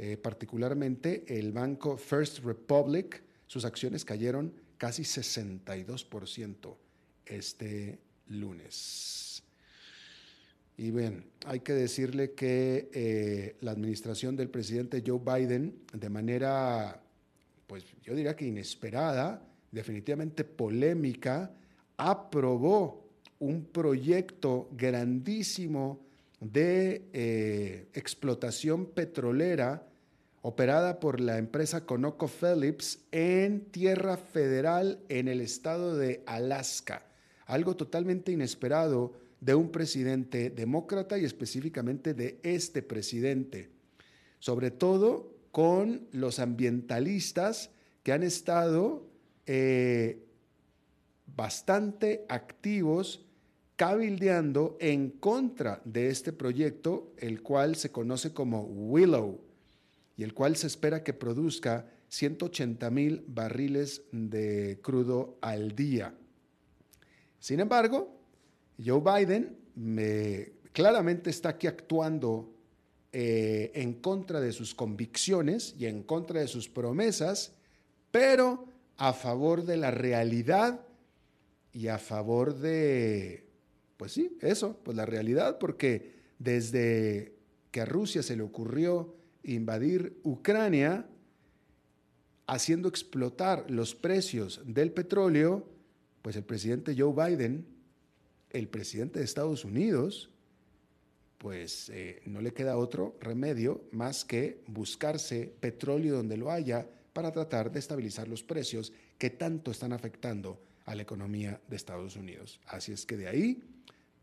Eh, particularmente el banco First Republic, sus acciones cayeron casi 62% este lunes. Y bien, hay que decirle que eh, la administración del presidente Joe Biden, de manera, pues yo diría que inesperada, definitivamente polémica, aprobó un proyecto grandísimo de eh, explotación petrolera operada por la empresa ConocoPhillips en tierra federal en el estado de Alaska. Algo totalmente inesperado de un presidente demócrata y específicamente de este presidente. Sobre todo con los ambientalistas que han estado eh, bastante activos cabildeando en contra de este proyecto, el cual se conoce como Willow y el cual se espera que produzca 180 mil barriles de crudo al día. Sin embargo, Joe Biden claramente está aquí actuando eh, en contra de sus convicciones y en contra de sus promesas, pero a favor de la realidad y a favor de, pues sí, eso, pues la realidad, porque desde que a Rusia se le ocurrió invadir Ucrania, haciendo explotar los precios del petróleo, pues el presidente Joe Biden, el presidente de Estados Unidos, pues eh, no le queda otro remedio más que buscarse petróleo donde lo haya para tratar de estabilizar los precios que tanto están afectando a la economía de Estados Unidos. Así es que de ahí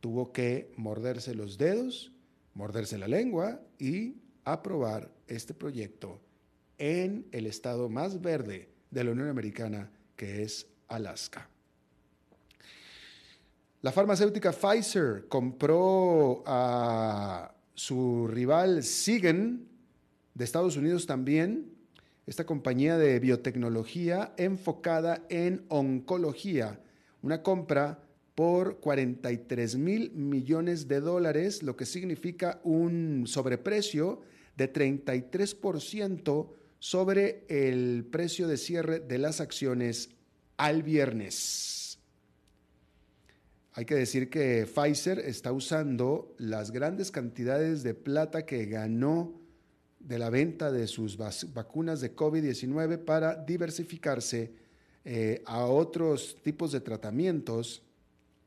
tuvo que morderse los dedos, morderse la lengua y aprobar este proyecto en el estado más verde de la Unión Americana, que es Alaska. La farmacéutica Pfizer compró a su rival Sigen de Estados Unidos también, esta compañía de biotecnología enfocada en oncología, una compra por 43 mil millones de dólares, lo que significa un sobreprecio de 33% sobre el precio de cierre de las acciones al viernes. Hay que decir que Pfizer está usando las grandes cantidades de plata que ganó de la venta de sus vacunas de COVID-19 para diversificarse eh, a otros tipos de tratamientos.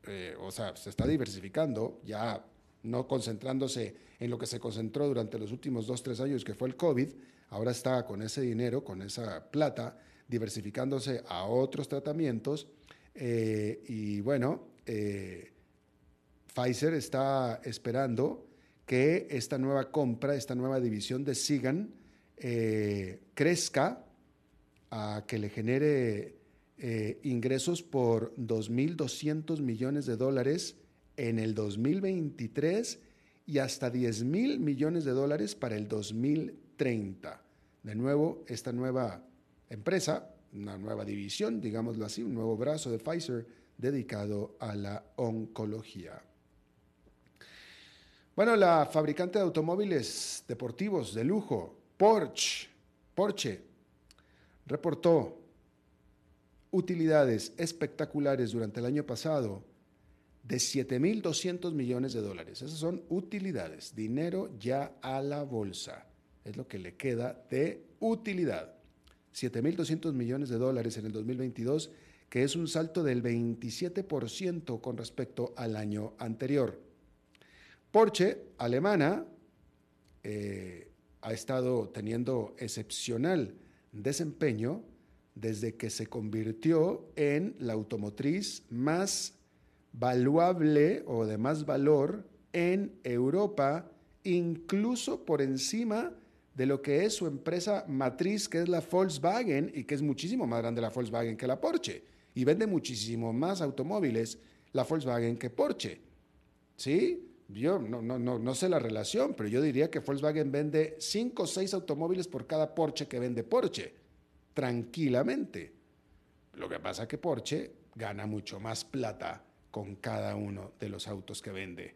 Eh, o sea, se está diversificando, ya no concentrándose en lo que se concentró durante los últimos dos, tres años, que fue el COVID, ahora está con ese dinero, con esa plata, diversificándose a otros tratamientos. Eh, y bueno, eh, Pfizer está esperando que esta nueva compra, esta nueva división de Sigan, eh, crezca a que le genere ingresos por 2.200 millones de dólares en el 2023 y hasta 10 mil millones de dólares para el 2030. De nuevo, esta nueva empresa, una nueva división, digámoslo así, un nuevo brazo de Pfizer dedicado a la oncología. Bueno, la fabricante de automóviles deportivos de lujo, Porsche, Porsche, reportó utilidades espectaculares durante el año pasado de 7.200 millones de dólares. Esas son utilidades, dinero ya a la bolsa. Es lo que le queda de utilidad. 7.200 millones de dólares en el 2022, que es un salto del 27% con respecto al año anterior. Porsche, alemana, eh, ha estado teniendo excepcional desempeño desde que se convirtió en la automotriz más valuable o de más valor en Europa, incluso por encima de lo que es su empresa matriz, que es la Volkswagen, y que es muchísimo más grande la Volkswagen que la Porsche. Y vende muchísimo más automóviles la Volkswagen que Porsche. ¿Sí? Yo no, no, no, no sé la relación, pero yo diría que Volkswagen vende 5 o 6 automóviles por cada Porsche que vende Porsche, tranquilamente. Lo que pasa es que Porsche gana mucho más plata con cada uno de los autos que vende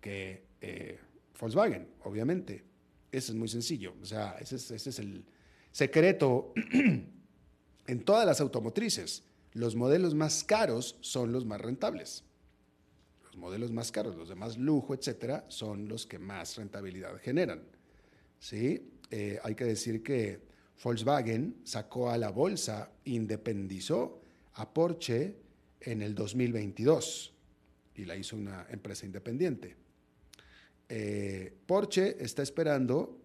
que eh, Volkswagen, obviamente. Eso es muy sencillo. O sea, ese es, el secreto en todas las automotrices. Los modelos más caros son los más rentables. Los modelos más caros, los de más lujo, etcétera, son los que más rentabilidad generan. ¿Sí? Eh, hay que decir que Volkswagen sacó a la bolsa, independizó a Porsche en el 2022 y la hizo una empresa independiente. Eh, Porsche está esperando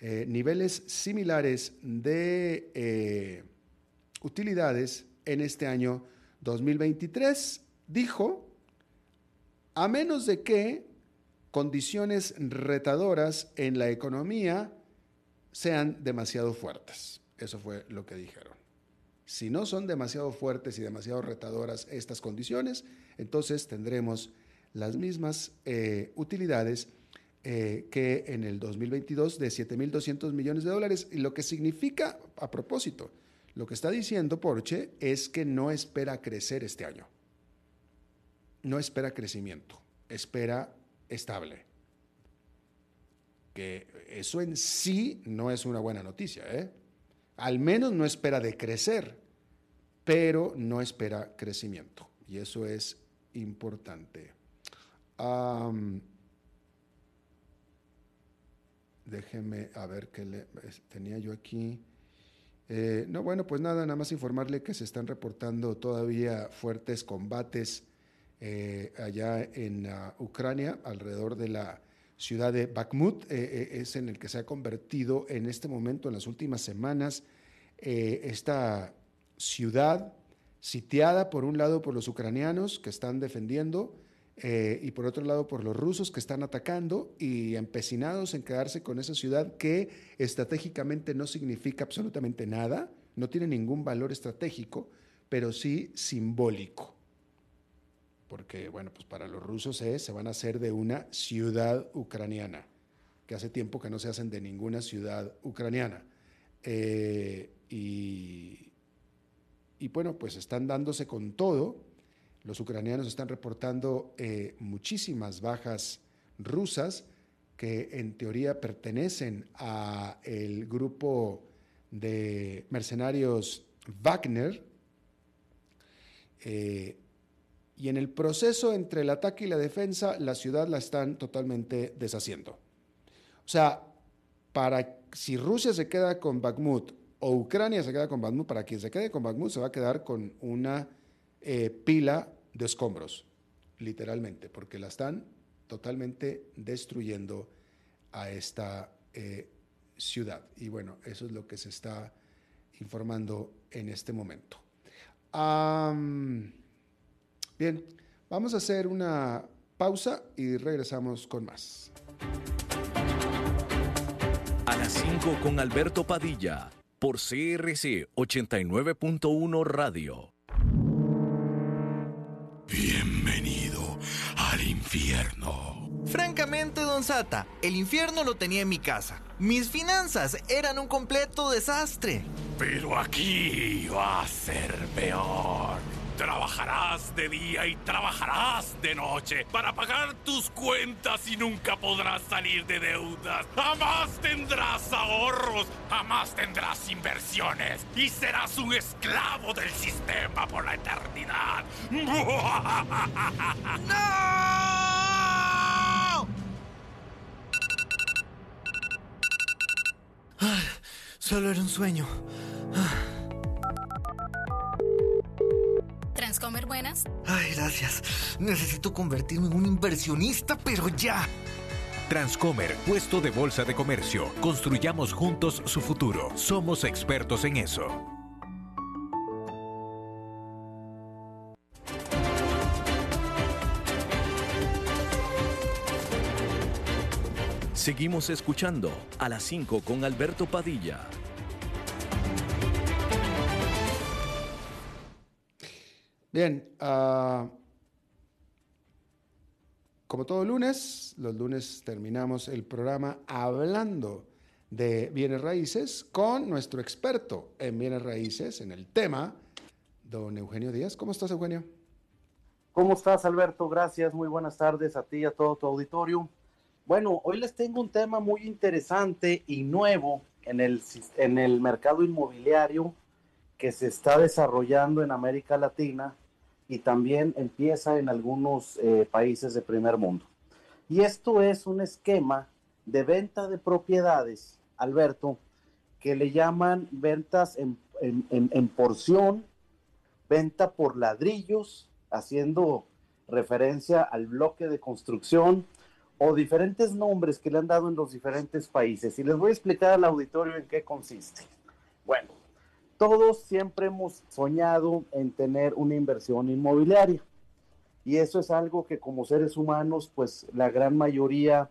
eh, niveles similares de eh, utilidades en este año 2023, dijo, a menos de que condiciones retadoras en la economía sean demasiado fuertes. Eso fue lo que dijeron. Si no son demasiado fuertes y demasiado retadoras estas condiciones, entonces tendremos las mismas eh, utilidades eh, que en el 2022 de 7.200 millones de dólares, y lo que significa, a propósito, lo que está diciendo Porsche es que no espera crecer este año. No espera crecimiento, espera estable. Que eso en sí no es una buena noticia, ¿eh? Al menos no espera decrecer pero no espera crecimiento. Y eso es importante. déjeme a ver qué le, tenía yo aquí. Eh, no, bueno, pues nada, nada más informarle que se están reportando todavía fuertes combates eh, allá en uh, Ucrania, alrededor de la ciudad de Bakhmut, eh, es en el que se ha convertido en este momento, en las últimas semanas, esta ciudad sitiada por un lado por los ucranianos que están defendiendo eh, y por otro lado por los rusos que están atacando y empecinados en quedarse con esa ciudad que estratégicamente no significa absolutamente nada, no tiene ningún valor estratégico, pero sí simbólico. Porque, bueno, pues para los rusos es, se van a hacer de una ciudad ucraniana, que hace tiempo que no se hacen de ninguna ciudad ucraniana. Eh, y, y bueno, pues están dándose con todo. Los ucranianos están reportando eh, muchísimas bajas rusas que en teoría pertenecen a el grupo de mercenarios Wagner. Eh, y en el proceso entre el ataque y la defensa, la ciudad la están totalmente deshaciendo. O sea, para si Rusia se queda con Bakhmut o Ucrania se queda con Bakhmut, para quien se quede con Bakhmut se va a quedar con una eh, pila de escombros, literalmente, porque la están totalmente destruyendo a esta eh, ciudad. Y bueno, eso es lo que se está informando en este momento. bien, vamos a hacer una pausa y regresamos con más. A las 5 con Alberto Padilla por CRC 89.1 Radio. Bienvenido al infierno. Francamente, don Sata, el infierno lo tenía en mi casa. Mis finanzas eran un completo desastre. Pero aquí va a ser peor. Trabajarás de día y trabajarás de noche para pagar tus cuentas y nunca podrás salir de deudas. Jamás tendrás ahorros, jamás tendrás inversiones y serás un esclavo del sistema por la eternidad. ¡No! solo era un sueño. Transcomer Buenas. Ay, gracias. Necesito convertirme en un inversionista, pero ya. Transcomer, puesto de bolsa de comercio. Construyamos juntos su futuro. Somos expertos en eso. Seguimos escuchando a las 5 con Alberto Padilla. Bien, uh, como todo lunes, los lunes terminamos el programa hablando de bienes raíces con nuestro experto en bienes raíces en el tema, don Eugenio Díaz. ¿Cómo estás, Eugenio? ¿Cómo estás, Alberto? Gracias, muy buenas tardes a ti y a todo tu auditorio. Bueno, hoy les tengo un tema muy interesante y nuevo en el, en el mercado inmobiliario que se está desarrollando en América Latina y también empieza en algunos eh, países de primer mundo. Y esto es un esquema de venta de propiedades, Alberto, que le llaman ventas en, en porción, venta por ladrillos, haciendo referencia al bloque de construcción o diferentes nombres que le han dado en los diferentes países. Y les voy a explicar al auditorio en qué consiste. Bueno, todos siempre hemos soñado en tener una inversión inmobiliaria. Y eso es algo que como seres humanos, pues la gran mayoría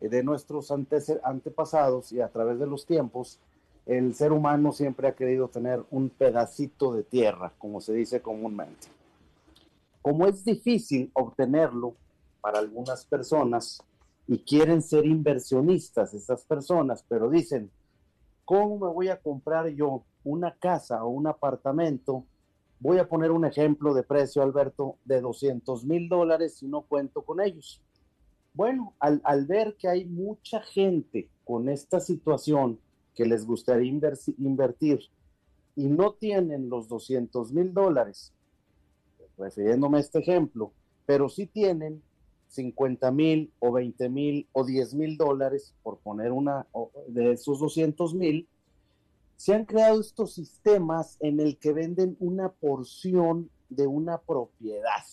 de nuestros antepasados y a través de los tiempos, el ser humano siempre ha querido tener un pedacito de tierra, como se dice comúnmente. Como es difícil obtenerlo para algunas personas y quieren ser inversionistas estas personas, pero dicen, ¿cómo me voy a comprar yo una casa o un apartamento, voy a poner un ejemplo de precio, Alberto, de 200 mil dólares si no cuento con ellos. Bueno, al, ver que hay mucha gente con esta situación que les gustaría invertir y no tienen los 200 mil dólares, refiriéndome a este ejemplo, pero sí tienen 50 mil o 20 mil o 10 mil dólares, por poner una de esos 200 mil, se han creado estos sistemas en el que venden una porción de una propiedad.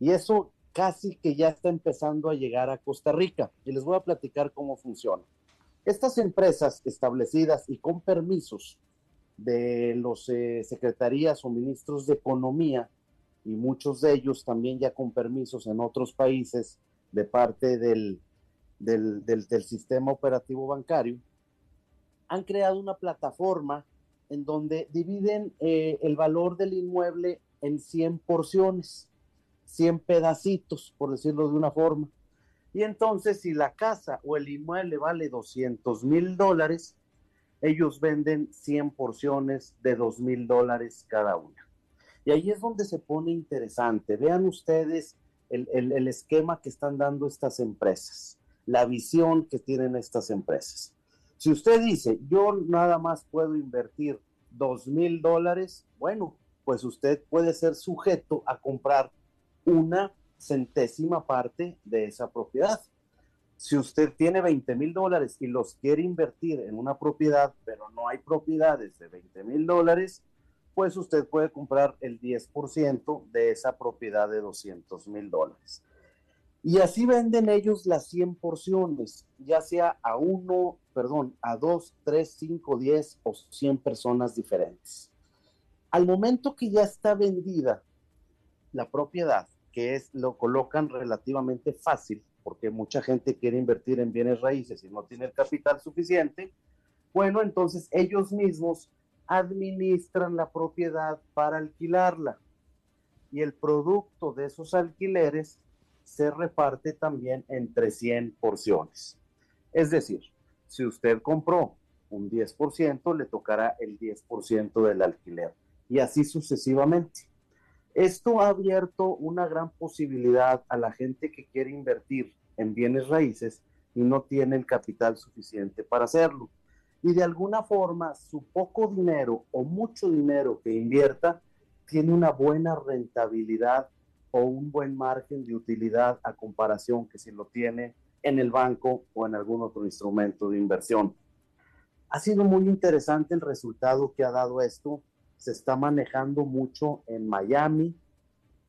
Y eso casi que ya está empezando a llegar a Costa Rica. Y les voy a platicar cómo funciona. Estas empresas establecidas y con permisos de los eh, secretarías o ministros de economía, y muchos de ellos también ya con permisos en otros países de parte del, sistema operativo bancario, han creado una plataforma en donde dividen eh, el valor del inmueble en 100 porciones, 100 pedacitos, por decirlo de una forma. Y entonces, si la casa o el inmueble vale 200 mil dólares, ellos venden 100 porciones de 2 mil dólares cada una. Y ahí es donde se pone interesante. Vean ustedes el, el esquema que están dando estas empresas, la visión que tienen estas empresas. Si usted dice, yo nada más puedo invertir dos mil dólares, bueno, pues usted puede ser sujeto a comprar una centésima parte de esa propiedad. Si usted tiene 20 mil dólares y los quiere invertir en una propiedad, pero no hay propiedades de 20 mil dólares, pues usted puede comprar el 10% de esa propiedad de 200 mil dólares. Y así venden ellos las 100 porciones, ya sea a uno, perdón, a dos, tres, cinco, diez o 100 personas diferentes. Al momento que ya está vendida la propiedad, que es lo colocan relativamente fácil, porque mucha gente quiere invertir en bienes raíces y no tiene el capital suficiente, bueno, entonces ellos mismos administran la propiedad para alquilarla. Y el producto de esos alquileres se reparte también entre 100 porciones. Es decir, si usted compró un 10%, le tocará el 10% del alquiler y así sucesivamente. Esto ha abierto una gran posibilidad a la gente que quiere invertir en bienes raíces y no tiene el capital suficiente para hacerlo. Y de alguna forma su poco dinero o mucho dinero que invierta tiene una buena rentabilidad o un buen margen de utilidad a comparación que si lo tiene en el banco o en algún otro instrumento de inversión. Ha sido muy interesante el resultado que ha dado esto. Se está manejando mucho en Miami,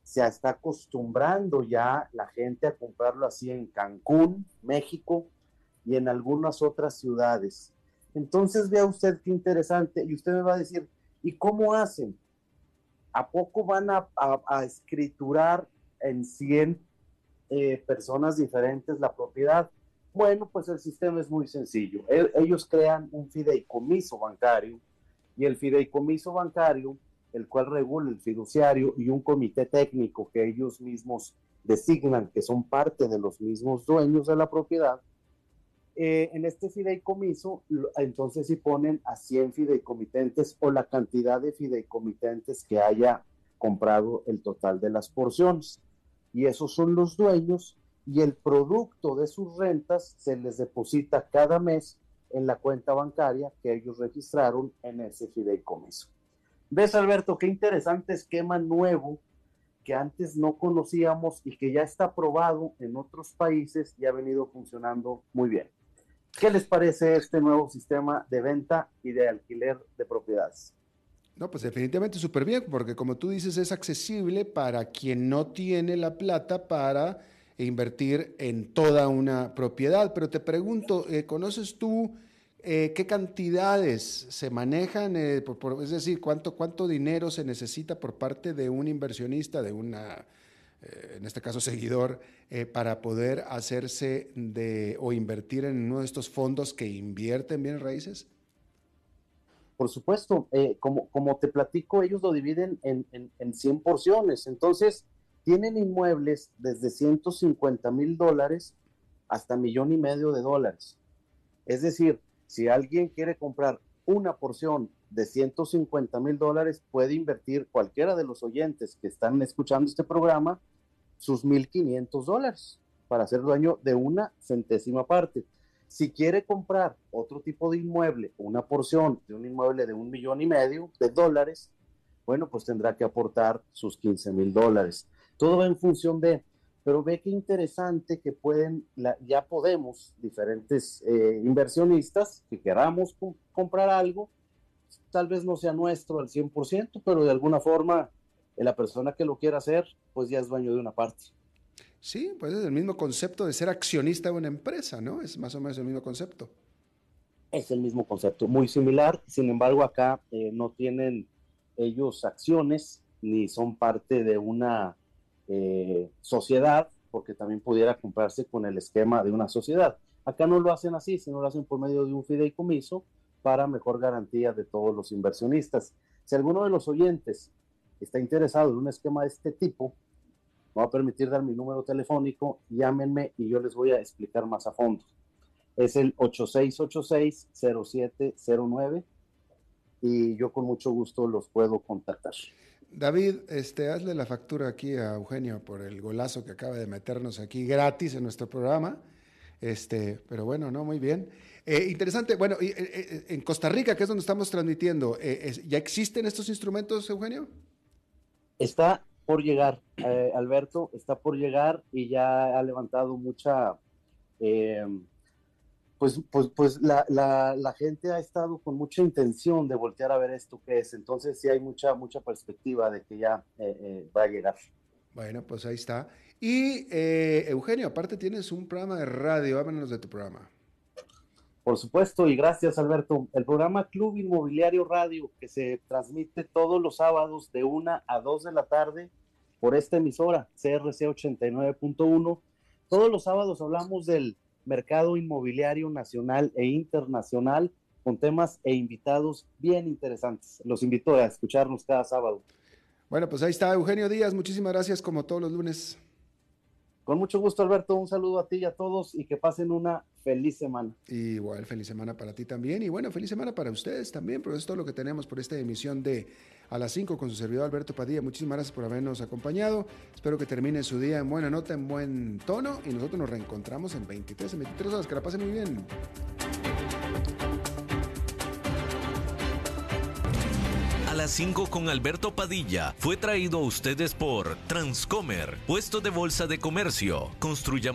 se está acostumbrando ya la gente a comprarlo así en Cancún, México y en algunas otras ciudades. Entonces vea usted qué interesante y usted me va a decir, ¿y cómo hacen? ¿A poco van a, escriturar en 100 eh, personas diferentes la propiedad? Bueno, pues el sistema es muy sencillo. Ellos crean un fideicomiso bancario y el fideicomiso bancario el cual regula el fiduciario y un comité técnico que ellos mismos designan, que son parte de los mismos dueños de la propiedad, eh, en este fideicomiso, entonces si ponen a 100 fideicomitentes o la cantidad de fideicomitentes que haya comprado el total de las porciones. Y esos son los dueños y el producto de sus rentas se les deposita cada mes en la cuenta bancaria que ellos registraron en ese fideicomiso. ¿Ves, Alberto, qué interesante esquema nuevo que antes no conocíamos y que ya está probado en otros países y ha venido funcionando muy bien? ¿Qué les parece este nuevo sistema de venta y de alquiler de propiedades? No, pues definitivamente súper bien, porque como tú dices, es accesible para quien no tiene la plata para invertir en toda una propiedad. Pero te pregunto, eh, ¿conoces tú eh, ¿Qué cantidades se manejan? Eh, es decir, ¿cuánto, ¿cuánto dinero se necesita por parte de un inversionista, de una, eh, en este caso seguidor, para poder hacerse de o invertir en uno de estos fondos que invierten bienes raíces? Por supuesto, como, como te platico, ellos lo dividen en, en, en 100 porciones. Entonces, tienen inmuebles desde 150 mil dólares hasta millón y medio de dólares. Es decir, si alguien quiere comprar una porción de 150 mil dólares, puede invertir cualquiera de los oyentes que están escuchando este programa sus 1.500 dólares para ser dueño de una centésima parte. Si quiere comprar otro tipo de inmueble, una porción de un inmueble de un millón y medio de dólares, bueno, pues tendrá que aportar sus 15 mil dólares. Todo va en función de pero ve qué interesante que pueden, ya podemos, diferentes eh, inversionistas que queramos comprar algo, tal vez no sea nuestro al 100%, pero de alguna forma la persona que lo quiera hacer, pues ya es dueño de una parte. Sí, pues es el mismo concepto de ser accionista de una empresa, ¿no? Es más o menos el mismo concepto. Es el mismo concepto, muy similar, sin embargo acá eh, no tienen ellos acciones ni son parte de una eh, sociedad, porque también pudiera comprarse con el esquema de una sociedad. Acá no lo hacen así, sino lo hacen por medio de un fideicomiso para mejor garantía de todos los inversionistas. Si alguno de los oyentes está interesado en un esquema de este tipo, me va a permitir dar mi número telefónico, llámenme y yo les voy a explicar más a fondo. Es el 8686-0709 y yo con mucho gusto los puedo contactar. David, este, hazle la factura aquí a Eugenio por el golazo que acaba de meternos aquí gratis en nuestro programa. Este, pero bueno, no, muy bien. Eh, interesante, bueno, eh, eh, en Costa Rica, que es donde estamos transmitiendo, ¿ya existen estos instrumentos, Eugenio? Está por llegar, Alberto, está por llegar y ya ha levantado mucha pues, pues, pues la, la, gente ha estado con mucha intención de voltear a ver esto que es. Entonces sí hay mucha, mucha perspectiva de que ya eh, eh, va a llegar. Bueno, pues ahí está. Y eh, Eugenio, aparte tienes un programa de radio, háblanos de tu programa. Por supuesto, y gracias Alberto. El programa Club Inmobiliario Radio, que se transmite todos los sábados de 1 a 2 de la tarde por esta emisora, CRC 89.1. Todos los sábados hablamos del mercado inmobiliario nacional e internacional con temas e invitados bien interesantes. Los invito a escucharnos cada sábado. Bueno, pues ahí está Eugenio Díaz. Muchísimas gracias como todos los lunes. Con mucho gusto, Alberto. Un saludo a ti y a todos y que pasen una feliz semana. Igual, feliz semana para ti también. Y bueno, feliz semana para ustedes también, pero es todo lo que tenemos por esta emisión de A las 5 con su servidor Alberto Padilla. Muchísimas gracias por habernos acompañado. Espero que termine su día en buena nota, en buen tono. Y nosotros nos reencontramos en 23, en 23 horas. Que la pasen muy bien. Las 5 con Alberto Padilla fue traído a ustedes por Transcomer, puesto de bolsa de comercio. Construyamos